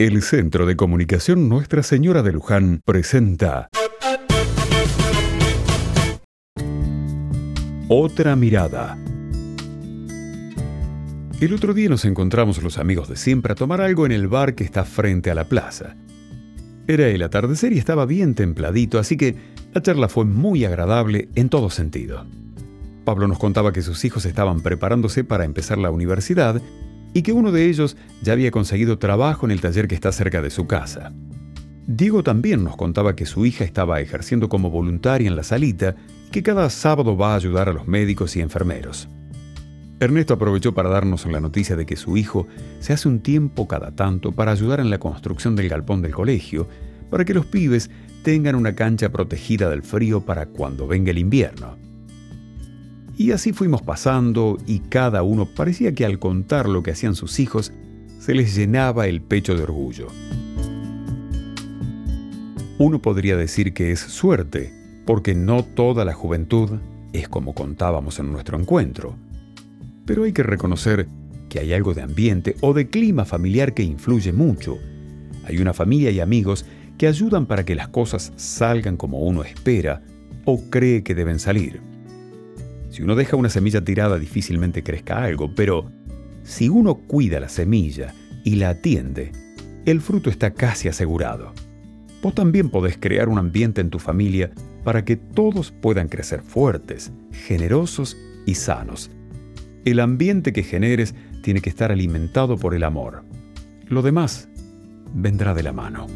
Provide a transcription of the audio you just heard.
El Centro de Comunicación Nuestra Señora de Luján presenta Otra mirada. El otro día nos encontramos los amigos de siempre a tomar algo en el bar que está frente a la plaza. Era el atardecer y estaba bien templadito, así que la charla fue muy agradable en todo sentido. Pablo nos contaba que sus hijos estaban preparándose para empezar la universidad y que uno de ellos ya había conseguido trabajo en el taller que está cerca de su casa. Diego también nos contaba que su hija estaba ejerciendo como voluntaria en la salita y que cada sábado va a ayudar a los médicos y enfermeros. Ernesto aprovechó para darnos la noticia de que su hijo se hace un tiempo cada tanto para ayudar en la construcción del galpón del colegio, para que los pibes tengan una cancha protegida del frío para cuando venga el invierno. Y así fuimos pasando y cada uno parecía que al contar lo que hacían sus hijos, se les llenaba el pecho de orgullo. Uno podría decir que es suerte, porque no toda la juventud es como contábamos en nuestro encuentro. Pero hay que reconocer que hay algo de ambiente o de clima familiar que influye mucho. Hay una familia y amigos que ayudan para que las cosas salgan como uno espera o cree que deben salir. Si uno deja una semilla tirada difícilmente crezca algo, pero si uno cuida la semilla y la atiende, el fruto está casi asegurado. Vos también podés crear un ambiente en tu familia para que todos puedan crecer fuertes, generosos y sanos. El ambiente que generes tiene que estar alimentado por el amor. Lo demás vendrá de la mano.